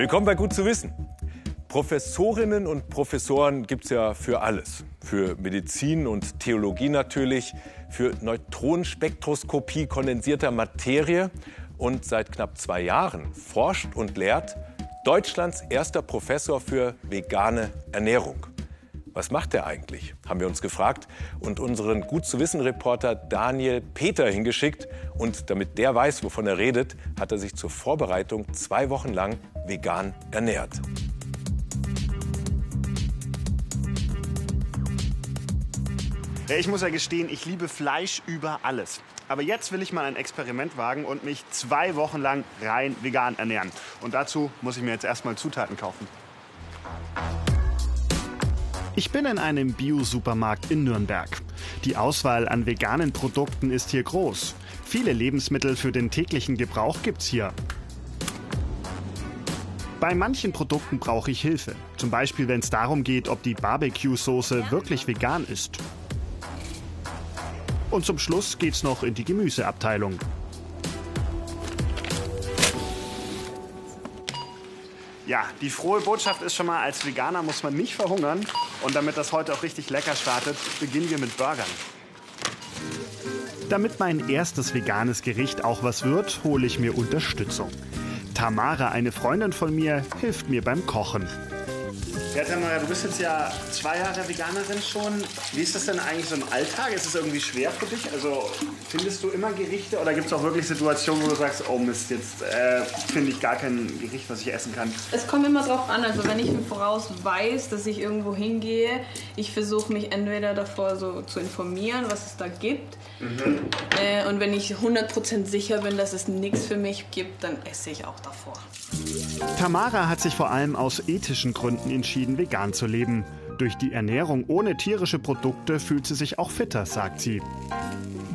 Willkommen bei Gut zu wissen. Professorinnen und Professoren gibt es ja für alles. Für Medizin und Theologie natürlich, für Neutronenspektroskopie kondensierter Materie. Und seit knapp zwei Jahren forscht und lehrt Deutschlands erster Professor für vegane Ernährung. Was macht er eigentlich? Haben wir uns gefragt und unseren gut zu wissen Reporter Daniel Peter hingeschickt. Und damit der weiß, wovon er redet, hat er sich zur Vorbereitung zwei Wochen lang vegan ernährt. Ich muss ja gestehen, ich liebe Fleisch über alles. Aber jetzt will ich mal ein Experiment wagen und mich zwei Wochen lang rein vegan ernähren. Und dazu muss ich mir jetzt erstmal Zutaten kaufen. Ich bin in einem Bio-Supermarkt in Nürnberg. Die Auswahl an veganen Produkten ist hier groß. Viele Lebensmittel für den täglichen Gebrauch gibt's hier. Bei manchen Produkten brauche ich Hilfe. Zum Beispiel, wenn es darum geht, ob die Barbecue-Soße wirklich vegan ist. Und zum Schluss geht's noch in die Gemüseabteilung. Ja, die frohe Botschaft ist schon mal, als Veganer muss man nicht verhungern. Und damit das heute auch richtig lecker startet, beginnen wir mit Burgern. Damit mein erstes veganes Gericht auch was wird, hole ich mir Unterstützung. Tamara, eine Freundin von mir, hilft mir beim Kochen. Ja, Tamara, du bist jetzt ja zwei Jahre Veganerin schon. Wie ist das denn eigentlich so im Alltag? Ist es irgendwie schwer für dich? Also findest du immer Gerichte oder gibt es auch wirklich Situationen, wo du sagst, oh Mist, jetzt äh, finde ich gar kein Gericht, was ich essen kann? Es kommt immer drauf an. Also wenn ich im Voraus weiß, dass ich irgendwo hingehe, ich versuche mich entweder davor so zu informieren, was es da gibt. Mhm. Äh, und wenn ich 100% sicher bin, dass es nichts für mich gibt, dann esse ich auch davor. Tamara hat sich vor allem aus ethischen Gründen entschieden, vegan zu leben. Durch die Ernährung ohne tierische Produkte fühlt sie sich auch fitter, sagt sie.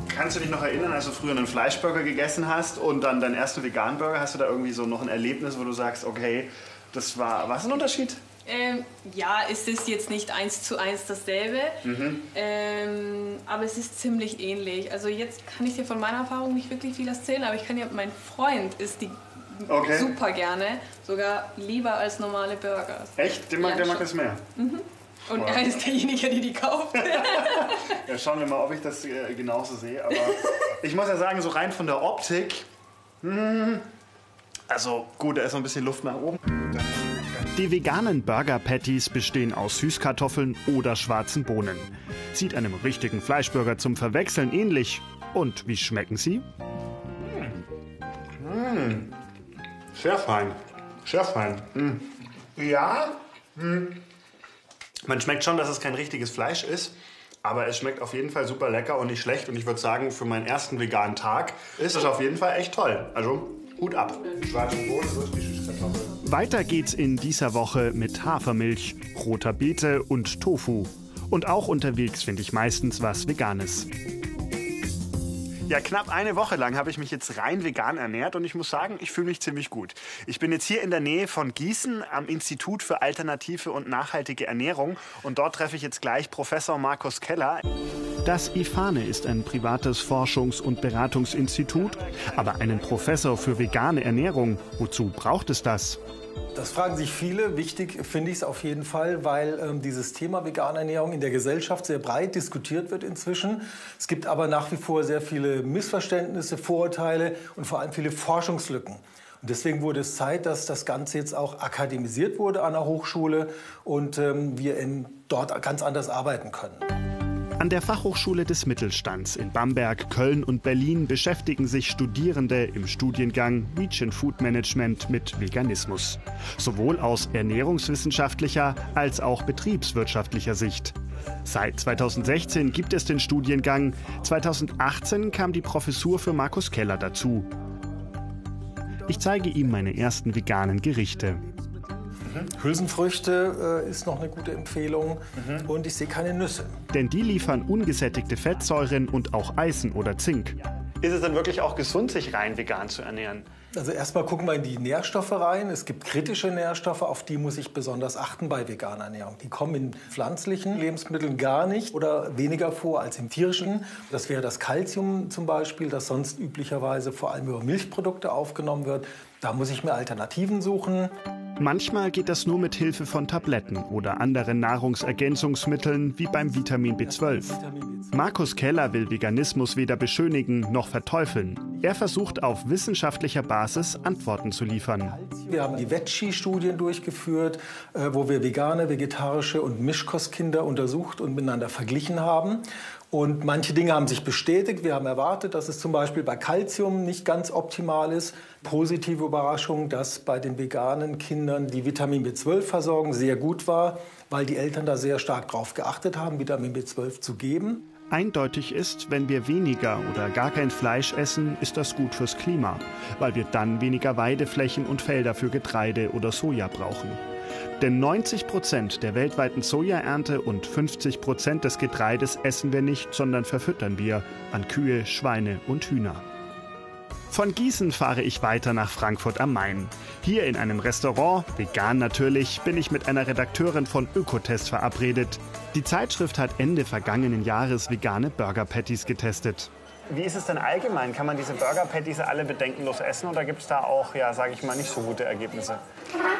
Kannst du dich noch erinnern, als du früher einen Fleischburger gegessen hast und dann deinen ersten Vegan-Burger? Hast du da irgendwie so noch ein Erlebnis, wo du sagst, okay, das war, was ein Unterschied? Ähm, ja, es ist jetzt nicht eins zu eins dasselbe, mhm. ähm, aber es ist ziemlich ähnlich. Also jetzt kann ich dir von meiner Erfahrung nicht wirklich viel erzählen, aber ich kann dir, mein Freund ist die okay. super gerne, sogar lieber als normale Burger. Echt? Der mag, ja, der mag das mehr? Mhm. Und wow. er ist derjenige, der die kauft. ja, schauen wir mal, ob ich das äh, genauso sehe. Aber ich muss ja sagen, so rein von der Optik, mh, hm, also gut, da ist noch ein bisschen Luft nach oben. Die veganen Burger Patties bestehen aus Süßkartoffeln oder schwarzen Bohnen. Sieht einem richtigen Fleischburger zum Verwechseln ähnlich. Und wie schmecken sie? Mmh. Sehr fein. Sehr fein. Mm. Ja, mm. man schmeckt schon, dass es kein richtiges Fleisch ist. Aber es schmeckt auf jeden Fall super lecker und nicht schlecht. Und ich würde sagen, für meinen ersten veganen Tag ist es auf jeden Fall echt toll. Also Hut ab. Weiter geht's in dieser Woche mit Hafermilch, roter Beete und Tofu. Und auch unterwegs finde ich meistens was Veganes. Ja, knapp eine Woche lang habe ich mich jetzt rein vegan ernährt und ich muss sagen, ich fühle mich ziemlich gut. Ich bin jetzt hier in der Nähe von Gießen am Institut für alternative und nachhaltige Ernährung und dort treffe ich jetzt gleich Professor Markus Keller. Das IFANE ist ein privates Forschungs- und Beratungsinstitut, aber einen Professor für vegane Ernährung, wozu braucht es das? Das fragen sich viele. Wichtig finde ich es auf jeden Fall, weil ähm, dieses Thema vegane Ernährung in der Gesellschaft sehr breit diskutiert wird inzwischen. Es gibt aber nach wie vor sehr viele Missverständnisse, Vorurteile und vor allem viele Forschungslücken. Und deswegen wurde es Zeit, dass das Ganze jetzt auch akademisiert wurde an der Hochschule und ähm, wir in, dort ganz anders arbeiten können. An der Fachhochschule des Mittelstands in Bamberg, Köln und Berlin beschäftigen sich Studierende im Studiengang Region Food Management mit Veganismus. Sowohl aus ernährungswissenschaftlicher als auch betriebswirtschaftlicher Sicht. Seit 2016 gibt es den Studiengang. 2018 kam die Professur für Markus Keller dazu. Ich zeige ihm meine ersten veganen Gerichte. Mhm. Hülsenfrüchte äh, ist noch eine gute Empfehlung mhm. und ich sehe keine Nüsse. Denn die liefern ungesättigte Fettsäuren und auch Eisen oder Zink. Ist es dann wirklich auch gesund, sich rein vegan zu ernähren? Also erstmal gucken wir in die Nährstoffe rein. Es gibt kritische Nährstoffe, auf die muss ich besonders achten bei veganer Ernährung. Die kommen in pflanzlichen Lebensmitteln gar nicht oder weniger vor als im tierischen. Das wäre das Kalzium zum Beispiel, das sonst üblicherweise vor allem über Milchprodukte aufgenommen wird. Da muss ich mir Alternativen suchen. Manchmal geht das nur mit Hilfe von Tabletten oder anderen Nahrungsergänzungsmitteln wie beim Vitamin B12. Markus Keller will Veganismus weder beschönigen noch verteufeln. Er versucht auf wissenschaftlicher Basis Antworten zu liefern. Wir haben die Veggie-Studien durchgeführt, äh, wo wir vegane, vegetarische und Mischkostkinder untersucht und miteinander verglichen haben. Und manche Dinge haben sich bestätigt. Wir haben erwartet, dass es zum Beispiel bei Kalzium nicht ganz optimal ist. Positive Überraschung, dass bei den veganen Kindern die Vitamin B12-Versorgung sehr gut war, weil die Eltern da sehr stark darauf geachtet haben, Vitamin B12 zu geben. Eindeutig ist, wenn wir weniger oder gar kein Fleisch essen, ist das gut fürs Klima, weil wir dann weniger Weideflächen und Felder für Getreide oder Soja brauchen. Denn 90 Prozent der weltweiten Sojaernte und 50 Prozent des Getreides essen wir nicht, sondern verfüttern wir an Kühe, Schweine und Hühner. Von Gießen fahre ich weiter nach Frankfurt am Main. Hier in einem Restaurant, vegan natürlich, bin ich mit einer Redakteurin von Ökotest verabredet. Die Zeitschrift hat Ende vergangenen Jahres vegane Burger Patties getestet. Wie ist es denn allgemein? Kann man diese Burger Patties alle bedenkenlos essen oder gibt es da auch, ja, sage ich mal, nicht so gute Ergebnisse?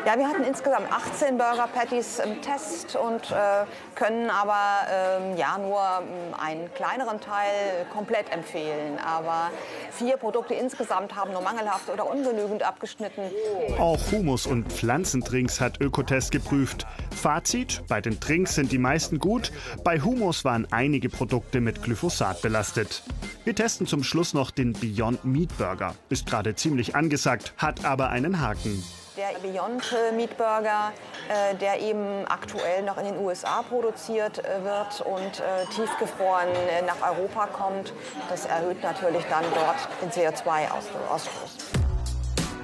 Ja, wir hatten insgesamt 18 Burger Patties im Test und äh, können aber äh, ja nur ähm, einen kleineren Teil komplett empfehlen. Aber vier Produkte insgesamt haben nur mangelhaft oder ungenügend abgeschnitten. Auch Humus und Pflanzendrinks hat Ökotest geprüft. Fazit: Bei den Drinks sind die meisten gut. Bei Humus waren einige Produkte mit Glyphosat belastet. Wir testen zum Schluss noch den Beyond Meat Burger. Ist gerade ziemlich angesagt, hat aber einen Haken. Der Beyond Meat Burger, äh, der eben aktuell noch in den USA produziert äh, wird und äh, tiefgefroren äh, nach Europa kommt, das erhöht natürlich dann dort den CO2-Ausstoß.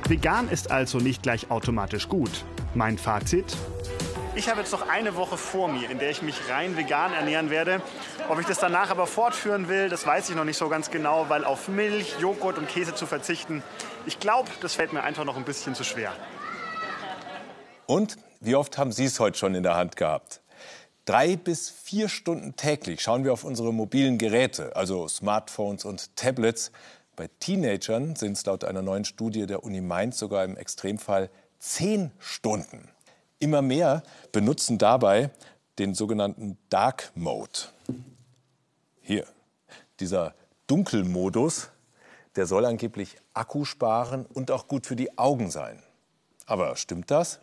Vegan ist also nicht gleich automatisch gut. Mein Fazit? Ich habe jetzt noch eine Woche vor mir, in der ich mich rein vegan ernähren werde. Ob ich das danach aber fortführen will, das weiß ich noch nicht so ganz genau, weil auf Milch, Joghurt und Käse zu verzichten, ich glaube, das fällt mir einfach noch ein bisschen zu schwer. Und wie oft haben Sie es heute schon in der Hand gehabt? Drei bis vier Stunden täglich schauen wir auf unsere mobilen Geräte, also Smartphones und Tablets. Bei Teenagern sind es laut einer neuen Studie der Uni Mainz sogar im Extremfall zehn Stunden. Immer mehr benutzen dabei den sogenannten Dark Mode. Hier, dieser Dunkelmodus, der soll angeblich Akku sparen und auch gut für die Augen sein. Aber stimmt das?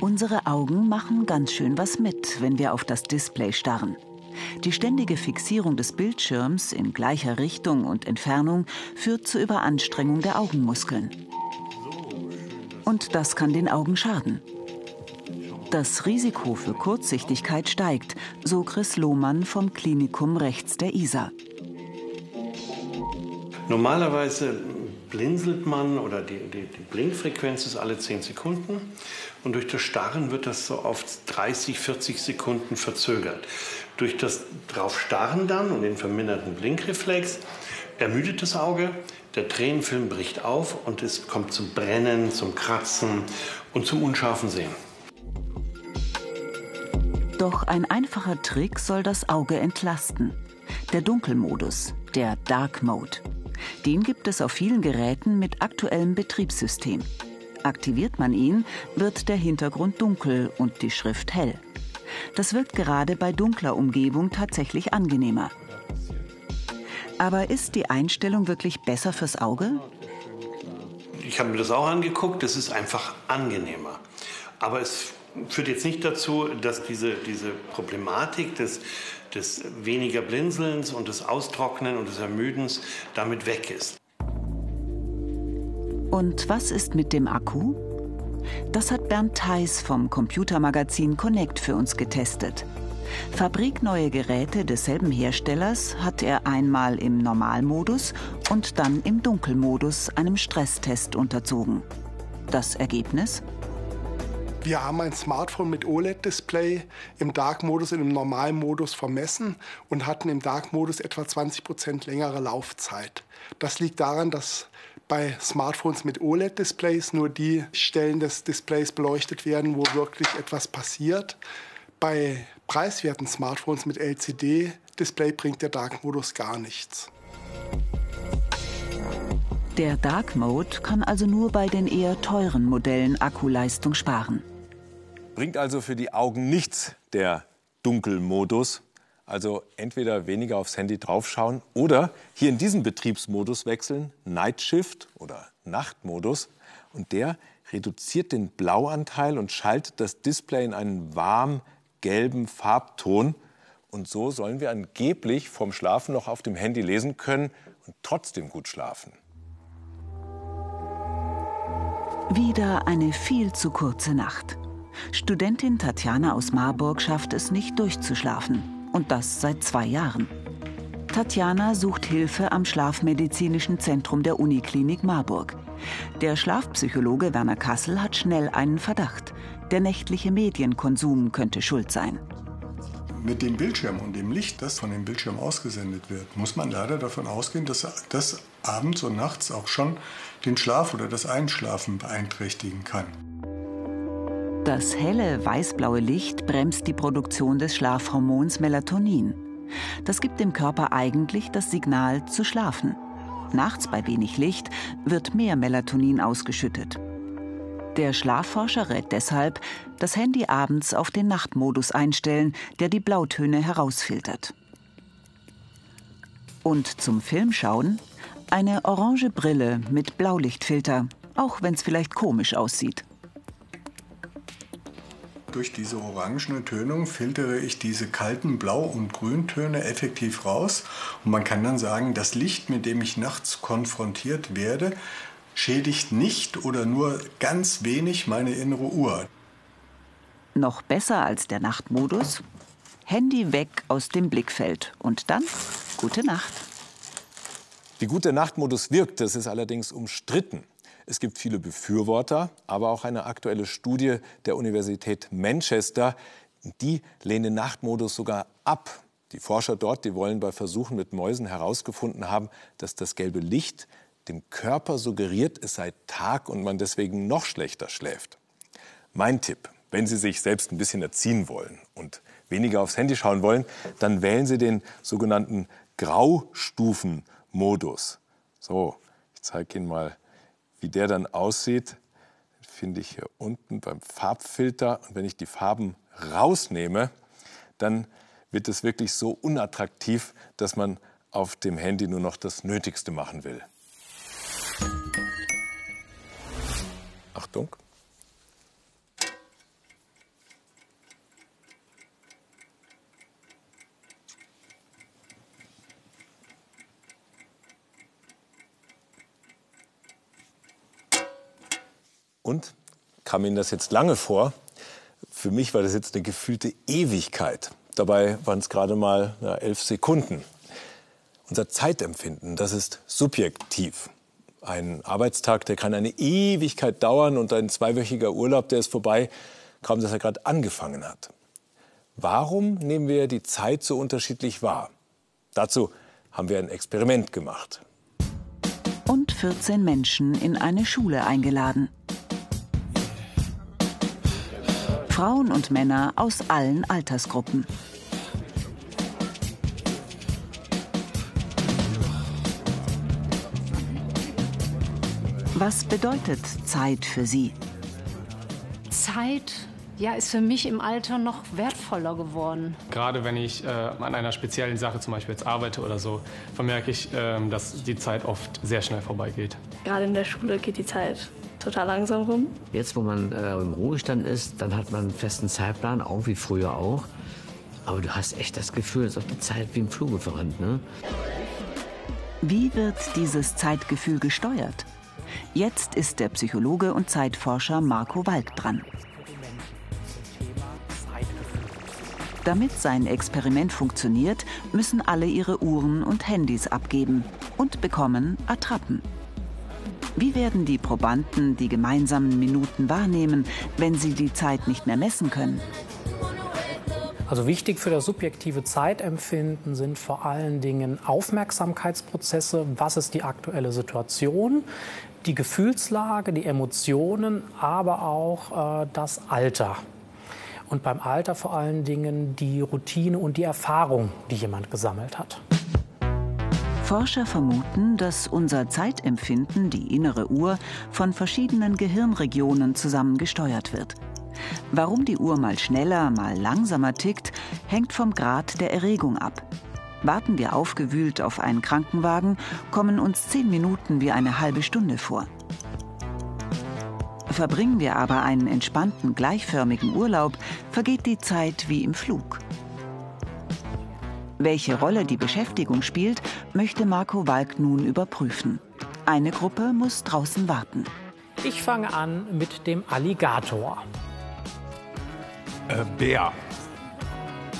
Unsere Augen machen ganz schön was mit, wenn wir auf das Display starren. Die ständige Fixierung des Bildschirms in gleicher Richtung und Entfernung führt zur Überanstrengung der Augenmuskeln und das kann den Augen schaden. Das Risiko für Kurzsichtigkeit steigt, so Chris Lohmann vom Klinikum rechts der Isar. Normalerweise blinzelt man oder die, die, die, Blinkfrequenz ist alle 10 Sekunden und durch das Starren wird das so auf 30, 40 Sekunden verzögert. Durch das Draufstarren dann und den verminderten Blinkreflex ermüdet das Auge, der Tränenfilm bricht auf und es kommt zum Brennen, zum Kratzen und zum unscharfen Sehen. Doch ein einfacher Trick soll das Auge entlasten. Der Dunkelmodus, der Dark Mode. Den gibt es auf vielen Geräten mit aktuellem Betriebssystem. Aktiviert man ihn, wird der Hintergrund dunkel und die Schrift hell. Das wirkt gerade bei dunkler Umgebung tatsächlich angenehmer. Aber ist die Einstellung wirklich besser fürs Auge? Ich habe mir das auch angeguckt, das ist einfach angenehmer. Aber es führt jetzt nicht dazu, dass diese, diese Problematik des, des weniger Blinzelns und des Austrocknen und des Ermüdens damit weg ist. Und was ist mit dem Akku? Das hat Bernd Theis vom Computermagazin Connect für uns getestet. Fabrikneue Geräte desselben Herstellers hat er einmal im Normalmodus und dann im Dunkelmodus einem Stresstest unterzogen. Das Ergebnis? Wir haben ein Smartphone mit OLED-Display im Dark-Modus und im Normalmodus vermessen und hatten im Dark-Modus etwa 20 Prozent längere Laufzeit. Das liegt daran, dass bei Smartphones mit OLED-Displays nur die Stellen des Displays beleuchtet werden, wo wirklich etwas passiert. Bei preiswerten Smartphones mit LCD-Display bringt der Dark-Modus gar nichts. Der Dark Mode kann also nur bei den eher teuren Modellen Akkuleistung sparen. Bringt also für die Augen nichts, der Dunkelmodus. Also entweder weniger aufs Handy draufschauen oder hier in diesen Betriebsmodus wechseln, Night Shift oder Nachtmodus. Und der reduziert den Blauanteil und schaltet das Display in einen warm gelben Farbton. Und so sollen wir angeblich vom Schlafen noch auf dem Handy lesen können und trotzdem gut schlafen. Wieder eine viel zu kurze Nacht. Studentin Tatjana aus Marburg schafft es nicht durchzuschlafen. Und das seit zwei Jahren. Tatjana sucht Hilfe am Schlafmedizinischen Zentrum der Uniklinik Marburg. Der Schlafpsychologe Werner Kassel hat schnell einen Verdacht. Der nächtliche Medienkonsum könnte schuld sein. Mit dem Bildschirm und dem Licht, das von dem Bildschirm ausgesendet wird, muss man leider davon ausgehen, dass das abends und nachts auch schon den Schlaf oder das Einschlafen beeinträchtigen kann. Das helle weißblaue Licht bremst die Produktion des Schlafhormons Melatonin. Das gibt dem Körper eigentlich das Signal zu schlafen. Nachts bei wenig Licht wird mehr Melatonin ausgeschüttet. Der Schlafforscher rät deshalb, das Handy abends auf den Nachtmodus einstellen, der die Blautöne herausfiltert. Und zum Filmschauen eine orange Brille mit Blaulichtfilter, auch wenn es vielleicht komisch aussieht. Durch diese orangene Tönung filtere ich diese kalten Blau- und Grüntöne effektiv raus. Und man kann dann sagen, das Licht, mit dem ich nachts konfrontiert werde, schädigt nicht oder nur ganz wenig meine innere Uhr. Noch besser als der Nachtmodus? Handy weg aus dem Blickfeld und dann gute Nacht. Wie gut der Nachtmodus wirkt, das ist allerdings umstritten. Es gibt viele Befürworter, aber auch eine aktuelle Studie der Universität Manchester, die lehnt den Nachtmodus sogar ab. Die Forscher dort, die wollen bei Versuchen mit Mäusen herausgefunden haben, dass das gelbe Licht dem Körper suggeriert, es sei Tag und man deswegen noch schlechter schläft. Mein Tipp, wenn Sie sich selbst ein bisschen erziehen wollen und weniger aufs Handy schauen wollen, dann wählen Sie den sogenannten Graustufenmodus. So, ich zeige Ihnen mal wie der dann aussieht, finde ich hier unten beim Farbfilter. Und wenn ich die Farben rausnehme, dann wird es wirklich so unattraktiv, dass man auf dem Handy nur noch das Nötigste machen will. Achtung. Und kam Ihnen das jetzt lange vor? Für mich war das jetzt eine gefühlte Ewigkeit. Dabei waren es gerade mal ja, elf Sekunden. Unser Zeitempfinden, das ist subjektiv. Ein Arbeitstag, der kann eine Ewigkeit dauern und ein zweiwöchiger Urlaub, der ist vorbei, kaum dass er gerade angefangen hat. Warum nehmen wir die Zeit so unterschiedlich wahr? Dazu haben wir ein Experiment gemacht. Und 14 Menschen in eine Schule eingeladen. Frauen und Männer aus allen Altersgruppen. Was bedeutet Zeit für Sie? Zeit ja, ist für mich im Alter noch wertvoller geworden. Gerade wenn ich äh, an einer speziellen Sache zum Beispiel jetzt arbeite oder so, vermerke ich, äh, dass die Zeit oft sehr schnell vorbeigeht. Gerade in der Schule geht die Zeit total langsam rum. Jetzt, wo man äh, im Ruhestand ist, dann hat man einen festen Zeitplan, auch wie früher auch. Aber du hast echt das Gefühl, als ob die Zeit wie im Fluge verrennt. Ne? Wie wird dieses Zeitgefühl gesteuert? Jetzt ist der Psychologe und Zeitforscher Marco Walk dran. Damit sein Experiment funktioniert, müssen alle ihre Uhren und Handys abgeben und bekommen Attrappen. Wie werden die Probanden die gemeinsamen Minuten wahrnehmen, wenn sie die Zeit nicht mehr messen können? Also wichtig für das subjektive Zeitempfinden sind vor allen Dingen Aufmerksamkeitsprozesse. Was ist die aktuelle Situation? Die Gefühlslage, die Emotionen, aber auch äh, das Alter. Und beim Alter vor allen Dingen die Routine und die Erfahrung, die jemand gesammelt hat. Forscher vermuten, dass unser Zeitempfinden, die innere Uhr, von verschiedenen Gehirnregionen zusammen gesteuert wird. Warum die Uhr mal schneller, mal langsamer tickt, hängt vom Grad der Erregung ab. Warten wir aufgewühlt auf einen Krankenwagen, kommen uns zehn Minuten wie eine halbe Stunde vor. Verbringen wir aber einen entspannten, gleichförmigen Urlaub, vergeht die Zeit wie im Flug. Welche Rolle die Beschäftigung spielt, möchte Marco Walk nun überprüfen. Eine Gruppe muss draußen warten. Ich fange an mit dem Alligator. Äh, Bär.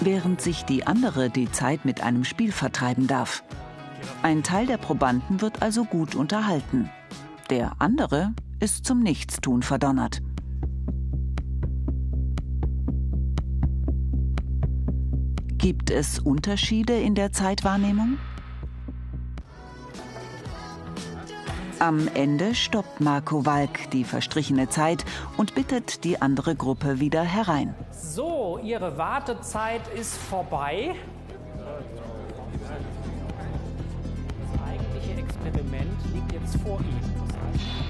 Während sich die andere die Zeit mit einem Spiel vertreiben darf. Ein Teil der Probanden wird also gut unterhalten. Der andere ist zum Nichtstun verdonnert. Gibt es Unterschiede in der Zeitwahrnehmung? Am Ende stoppt Marco Walk die verstrichene Zeit und bittet die andere Gruppe wieder herein. So, Ihre Wartezeit ist vorbei. Das eigentliche Experiment liegt jetzt vor Ihnen.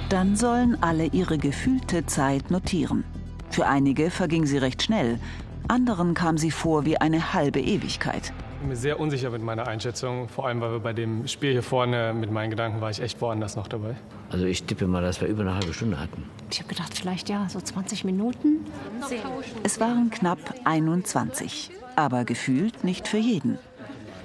Dann sollen alle ihre gefühlte Zeit notieren. Für einige verging sie recht schnell, anderen kam sie vor wie eine halbe Ewigkeit. Ich bin mir sehr unsicher mit meiner Einschätzung, vor allem weil wir bei dem Spiel hier vorne mit meinen Gedanken war ich echt woanders noch dabei. Also ich tippe mal, dass wir über eine halbe Stunde hatten. Ich habe gedacht, vielleicht ja, so 20 Minuten. Es waren knapp 21, aber gefühlt nicht für jeden.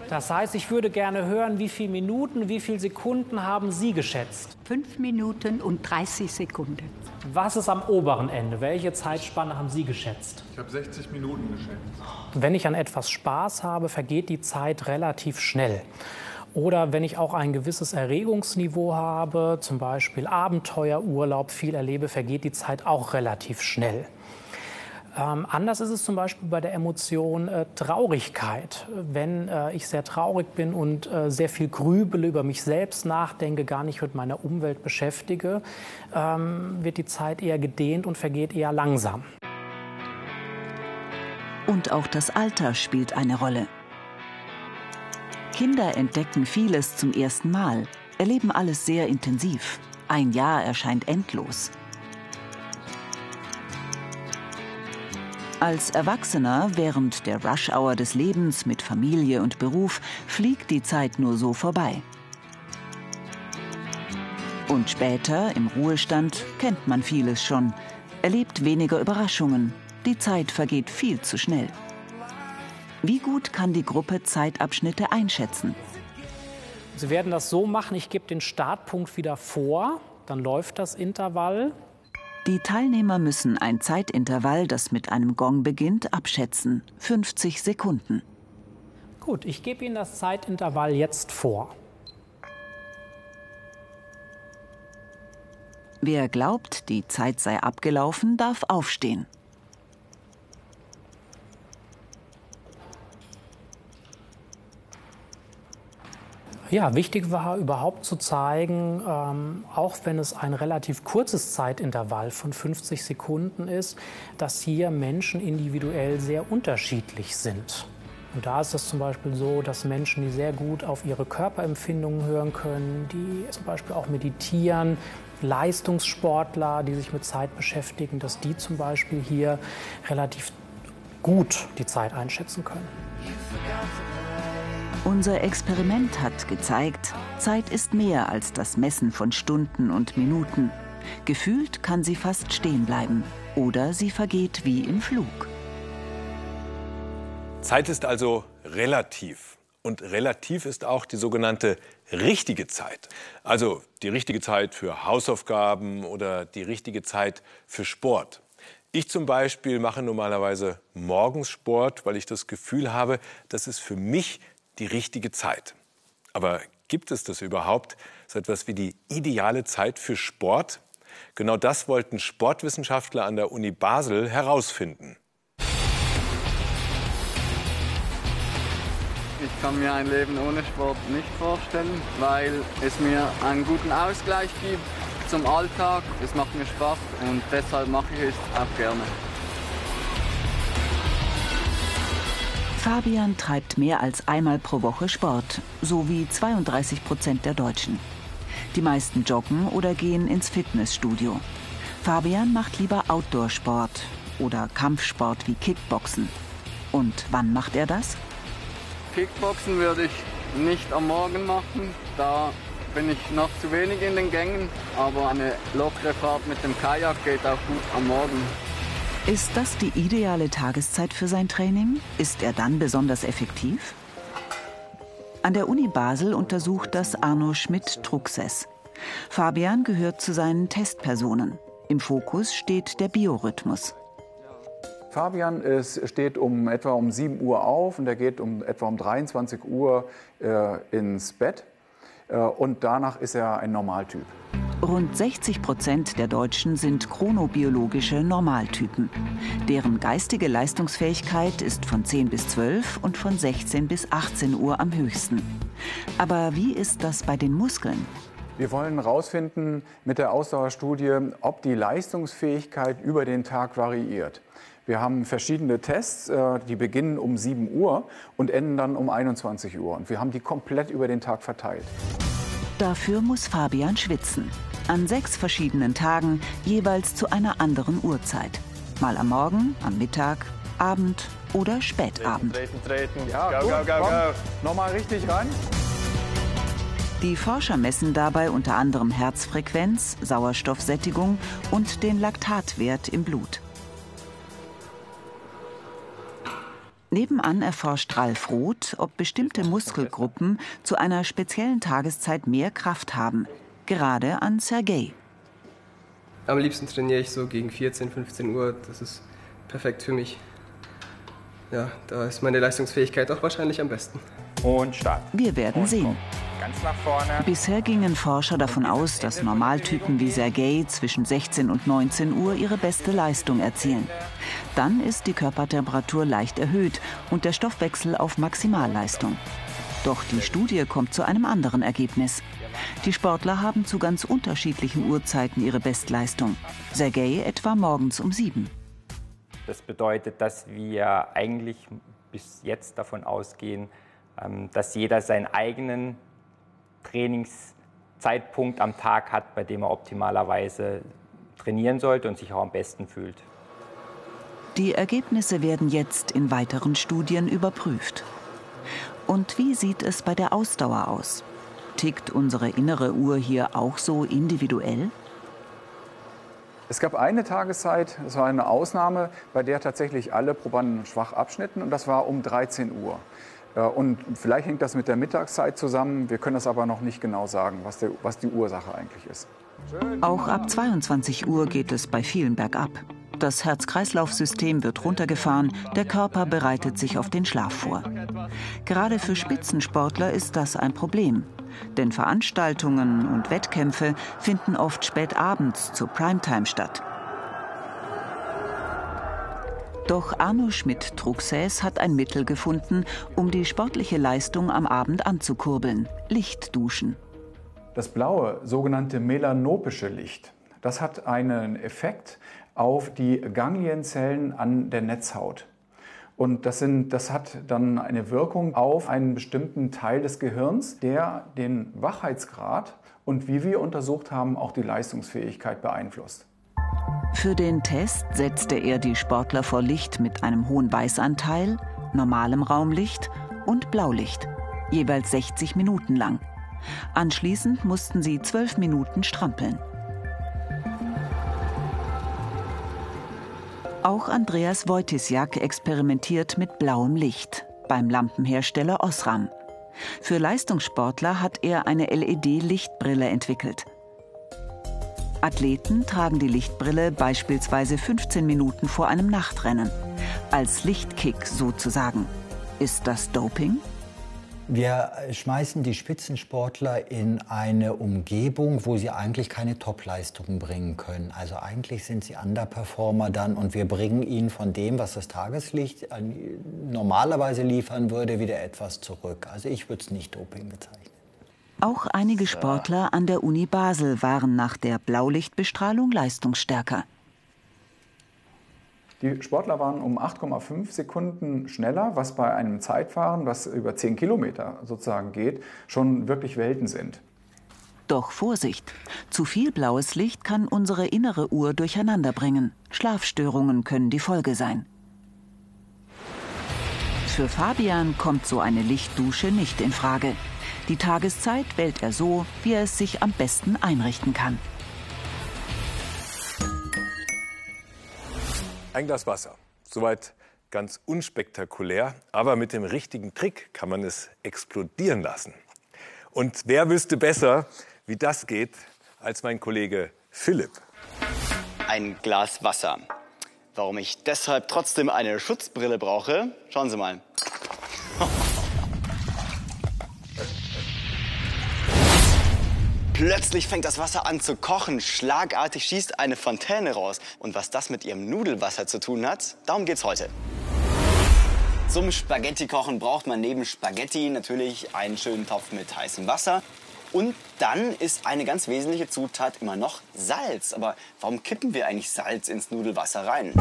Das heißt, ich würde gerne hören, wie viele Minuten, wie viele Sekunden haben Sie geschätzt? Fünf Minuten und 30 Sekunden. Was ist am oberen Ende? Welche Zeitspanne haben Sie geschätzt? Ich habe 60 Minuten geschätzt. Wenn ich an etwas Spaß habe, vergeht die Zeit relativ schnell. Oder wenn ich auch ein gewisses Erregungsniveau habe, zum Beispiel Abenteuer, Urlaub, viel erlebe, vergeht die Zeit auch relativ schnell. Ähm, anders ist es zum Beispiel bei der Emotion äh, Traurigkeit. Wenn äh, ich sehr traurig bin und äh, sehr viel grübele, über mich selbst nachdenke, gar nicht mit meiner Umwelt beschäftige, ähm, wird die Zeit eher gedehnt und vergeht eher langsam. Und auch das Alter spielt eine Rolle. Kinder entdecken vieles zum ersten Mal, erleben alles sehr intensiv. Ein Jahr erscheint endlos. Als Erwachsener während der Rush-Hour des Lebens mit Familie und Beruf fliegt die Zeit nur so vorbei. Und später, im Ruhestand, kennt man vieles schon, erlebt weniger Überraschungen. Die Zeit vergeht viel zu schnell. Wie gut kann die Gruppe Zeitabschnitte einschätzen? Sie werden das so machen, ich gebe den Startpunkt wieder vor, dann läuft das Intervall, die Teilnehmer müssen ein Zeitintervall, das mit einem Gong beginnt, abschätzen. 50 Sekunden. Gut, ich gebe Ihnen das Zeitintervall jetzt vor. Wer glaubt, die Zeit sei abgelaufen, darf aufstehen. Ja, wichtig war überhaupt zu zeigen, ähm, auch wenn es ein relativ kurzes Zeitintervall von 50 Sekunden ist, dass hier Menschen individuell sehr unterschiedlich sind. Und da ist es zum Beispiel so, dass Menschen, die sehr gut auf ihre Körperempfindungen hören können, die zum Beispiel auch meditieren, Leistungssportler, die sich mit Zeit beschäftigen, dass die zum Beispiel hier relativ gut die Zeit einschätzen können. Unser Experiment hat gezeigt, Zeit ist mehr als das Messen von Stunden und Minuten. Gefühlt kann sie fast stehen bleiben oder sie vergeht wie im Flug. Zeit ist also relativ. Und relativ ist auch die sogenannte richtige Zeit. Also die richtige Zeit für Hausaufgaben oder die richtige Zeit für Sport. Ich zum Beispiel mache normalerweise morgens Sport, weil ich das Gefühl habe, dass es für mich die richtige Zeit. Aber gibt es das überhaupt, so etwas wie die ideale Zeit für Sport? Genau das wollten Sportwissenschaftler an der Uni Basel herausfinden. Ich kann mir ein Leben ohne Sport nicht vorstellen, weil es mir einen guten Ausgleich gibt zum Alltag. Es macht mir Spaß und deshalb mache ich es auch gerne. Fabian treibt mehr als einmal pro Woche Sport, so wie 32 Prozent der Deutschen. Die meisten joggen oder gehen ins Fitnessstudio. Fabian macht lieber Outdoor-Sport oder Kampfsport wie Kickboxen. Und wann macht er das? Kickboxen würde ich nicht am Morgen machen, da bin ich noch zu wenig in den Gängen, aber eine lockere Fahrt mit dem Kajak geht auch gut am Morgen. Ist das die ideale Tageszeit für sein Training? Ist er dann besonders effektiv? An der Uni Basel untersucht das Arno Schmidt-Truxes. Fabian gehört zu seinen Testpersonen. Im Fokus steht der Biorhythmus. Fabian ist, steht um etwa um 7 Uhr auf und er geht um etwa um 23 Uhr äh, ins Bett. Äh, und danach ist er ein Normaltyp. Rund 60 Prozent der Deutschen sind chronobiologische Normaltypen. Deren geistige Leistungsfähigkeit ist von 10 bis 12 und von 16 bis 18 Uhr am höchsten. Aber wie ist das bei den Muskeln? Wir wollen herausfinden mit der Ausdauerstudie, ob die Leistungsfähigkeit über den Tag variiert. Wir haben verschiedene Tests, äh, die beginnen um 7 Uhr und enden dann um 21 Uhr. Und wir haben die komplett über den Tag verteilt. Dafür muss Fabian schwitzen. An sechs verschiedenen Tagen, jeweils zu einer anderen Uhrzeit. Mal am Morgen, am Mittag, Abend oder Spätabend. Treten, treten, treten. Ja, go, go, go, go. Nochmal richtig ran. Die Forscher messen dabei unter anderem Herzfrequenz, Sauerstoffsättigung und den Laktatwert im Blut. Nebenan erforscht Ralf Roth, ob bestimmte Muskelgruppen zu einer speziellen Tageszeit mehr Kraft haben. Gerade an Sergei. Am liebsten trainiere ich so gegen 14, 15 Uhr. Das ist perfekt für mich. Ja, da ist meine Leistungsfähigkeit auch wahrscheinlich am besten. Und Start. Wir werden sehen. Ganz nach vorne. Bisher gingen Forscher davon aus, dass Normaltypen wie Sergei zwischen 16 und 19 Uhr ihre beste Leistung erzielen. Dann ist die Körpertemperatur leicht erhöht und der Stoffwechsel auf Maximalleistung. Doch die Studie kommt zu einem anderen Ergebnis. Die Sportler haben zu ganz unterschiedlichen Uhrzeiten ihre Bestleistung. Sergei etwa morgens um sieben. Das bedeutet, dass wir eigentlich bis jetzt davon ausgehen, ähm, dass jeder seinen eigenen Trainingszeitpunkt am Tag hat, bei dem er optimalerweise trainieren sollte und sich auch am besten fühlt. Die Ergebnisse werden jetzt in weiteren Studien überprüft. Und wie sieht es bei der Ausdauer aus? Tickt unsere innere Uhr hier auch so individuell? Es gab eine Tageszeit, das war eine Ausnahme, bei der tatsächlich alle Probanden schwach abschnitten und das war um 13 Uhr. Äh, und vielleicht hängt das mit der Mittagszeit zusammen. Wir können das aber noch nicht genau sagen, was, der, was die Ursache eigentlich ist. Auch ab 22 Uhr geht es bei vielen bergab. Das Herz-Kreislauf-System wird runtergefahren, der Körper bereitet sich auf den Schlaf vor. Gerade für Spitzensportler ist das ein Problem. Denn Veranstaltungen und Wettkämpfe finden oft spät abends zur Primetime statt. Doch Arno Schmidt-Truxäs hat ein Mittel gefunden, um die sportliche Leistung am Abend anzukurbeln. Lichtduschen. Das blaue, sogenannte melanopische Licht, das hat einen Effekt auf die Ganglienzellen an der Netzhaut. Und das, sind, das hat dann eine Wirkung auf einen bestimmten Teil des Gehirns, der den Wachheitsgrad und wie wir untersucht haben, auch die Leistungsfähigkeit beeinflusst. Für den Test setzte er die Sportler vor Licht mit einem hohen Weißanteil, normalem Raumlicht und Blaulicht, jeweils 60 Minuten lang. Anschließend mussten sie zwölf Minuten strampeln. Auch Andreas Wojtysiak experimentiert mit blauem Licht beim Lampenhersteller Osram. Für Leistungssportler hat er eine LED-Lichtbrille entwickelt. Athleten tragen die Lichtbrille beispielsweise 15 Minuten vor einem Nachtrennen. Als Lichtkick sozusagen. Ist das Doping? Wir schmeißen die Spitzensportler in eine Umgebung, wo sie eigentlich keine Topleistungen bringen können. Also eigentlich sind sie Underperformer dann und wir bringen ihnen von dem, was das Tageslicht normalerweise liefern würde, wieder etwas zurück. Also ich würde es nicht Doping bezeichnen. Auch einige Sportler an der Uni Basel waren nach der Blaulichtbestrahlung leistungsstärker. Die Sportler waren um 8,5 Sekunden schneller, was bei einem Zeitfahren, was über 10 Kilometer sozusagen geht, schon wirklich Welten sind. Doch Vorsicht! Zu viel blaues Licht kann unsere innere Uhr durcheinander bringen. Schlafstörungen können die Folge sein. Für Fabian kommt so eine Lichtdusche nicht in Frage. Die Tageszeit wählt er so, wie er es sich am besten einrichten kann. Ein Glas Wasser. Soweit ganz unspektakulär, aber mit dem richtigen Trick kann man es explodieren lassen. Und wer wüsste besser, wie das geht, als mein Kollege Philipp. Ein Glas Wasser. Warum ich deshalb trotzdem eine Schutzbrille brauche, schauen Sie mal. Plötzlich fängt das Wasser an zu kochen. Schlagartig schießt eine Fontäne raus. Und was das mit Ihrem Nudelwasser zu tun hat, darum geht's heute. Zum Spaghetti-Kochen braucht man neben Spaghetti natürlich einen schönen Topf mit heißem Wasser. Und dann ist eine ganz wesentliche Zutat immer noch Salz. Aber warum kippen wir eigentlich Salz ins Nudelwasser rein?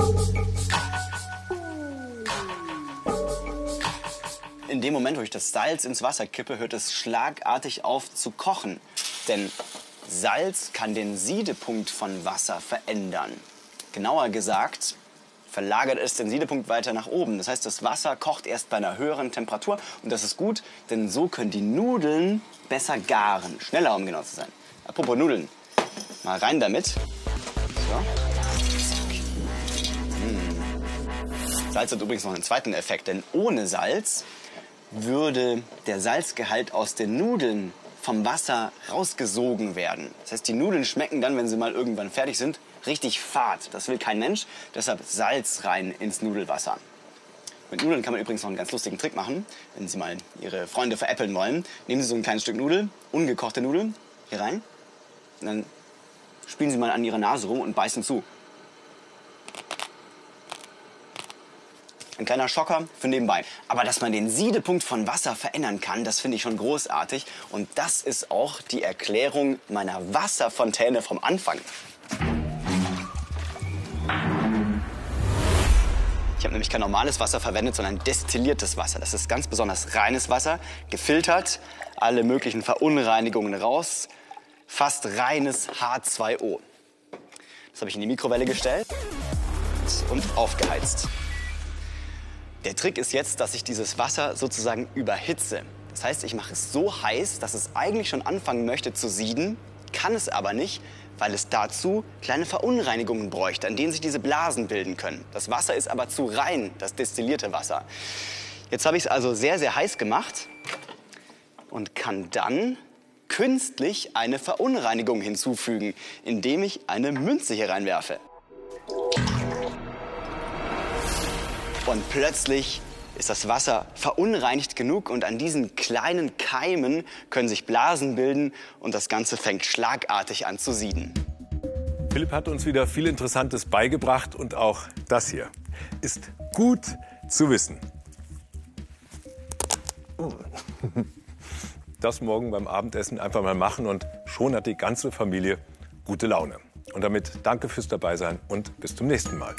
In dem Moment, wo ich das Salz ins Wasser kippe, hört es schlagartig auf zu kochen. Denn Salz kann den Siedepunkt von Wasser verändern. Genauer gesagt, verlagert es den Siedepunkt weiter nach oben. Das heißt, das Wasser kocht erst bei einer höheren Temperatur und das ist gut, denn so können die Nudeln besser garen. Schneller, um genau zu sein. Apropos Nudeln, mal rein damit. So. Mmh. Salz hat übrigens noch einen zweiten Effekt, denn ohne Salz würde der Salzgehalt aus den Nudeln vom Wasser rausgesogen werden. Das heißt, die Nudeln schmecken dann, wenn sie mal irgendwann fertig sind, richtig fad. Das will kein Mensch. Deshalb Salz rein ins Nudelwasser. Mit Nudeln kann man übrigens noch einen ganz lustigen Trick machen. Wenn Sie mal Ihre Freunde veräppeln wollen, nehmen Sie so ein kleines Stück Nudel, ungekochte Nudeln, hier rein. Und dann spielen Sie mal an Ihrer Nase rum und beißen zu. Ein kleiner Schocker für nebenbei. Aber dass man den Siedepunkt von Wasser verändern kann, das finde ich schon großartig. Und das ist auch die Erklärung meiner Wasserfontäne vom Anfang. Ich habe nämlich kein normales Wasser verwendet, sondern destilliertes Wasser. Das ist ganz besonders reines Wasser, gefiltert, alle möglichen Verunreinigungen raus, fast reines H2O. Das habe ich in die Mikrowelle gestellt und aufgeheizt. Der Trick ist jetzt, dass ich dieses Wasser sozusagen überhitze. Das heißt, ich mache es so heiß, dass es eigentlich schon anfangen möchte zu sieden, kann es aber nicht, weil es dazu kleine Verunreinigungen bräuchte, an denen sich diese Blasen bilden können. Das Wasser ist aber zu rein, das destillierte Wasser. Jetzt habe ich es also sehr, sehr heiß gemacht und kann dann künstlich eine Verunreinigung hinzufügen, indem ich eine Münze hier reinwerfe. Und plötzlich ist das Wasser verunreinigt genug und an diesen kleinen Keimen können sich Blasen bilden und das Ganze fängt schlagartig an zu sieden. Philipp hat uns wieder viel Interessantes beigebracht und auch das hier ist gut zu wissen. Das morgen beim Abendessen einfach mal machen und schon hat die ganze Familie gute Laune. Und damit danke fürs Dabeisein und bis zum nächsten Mal.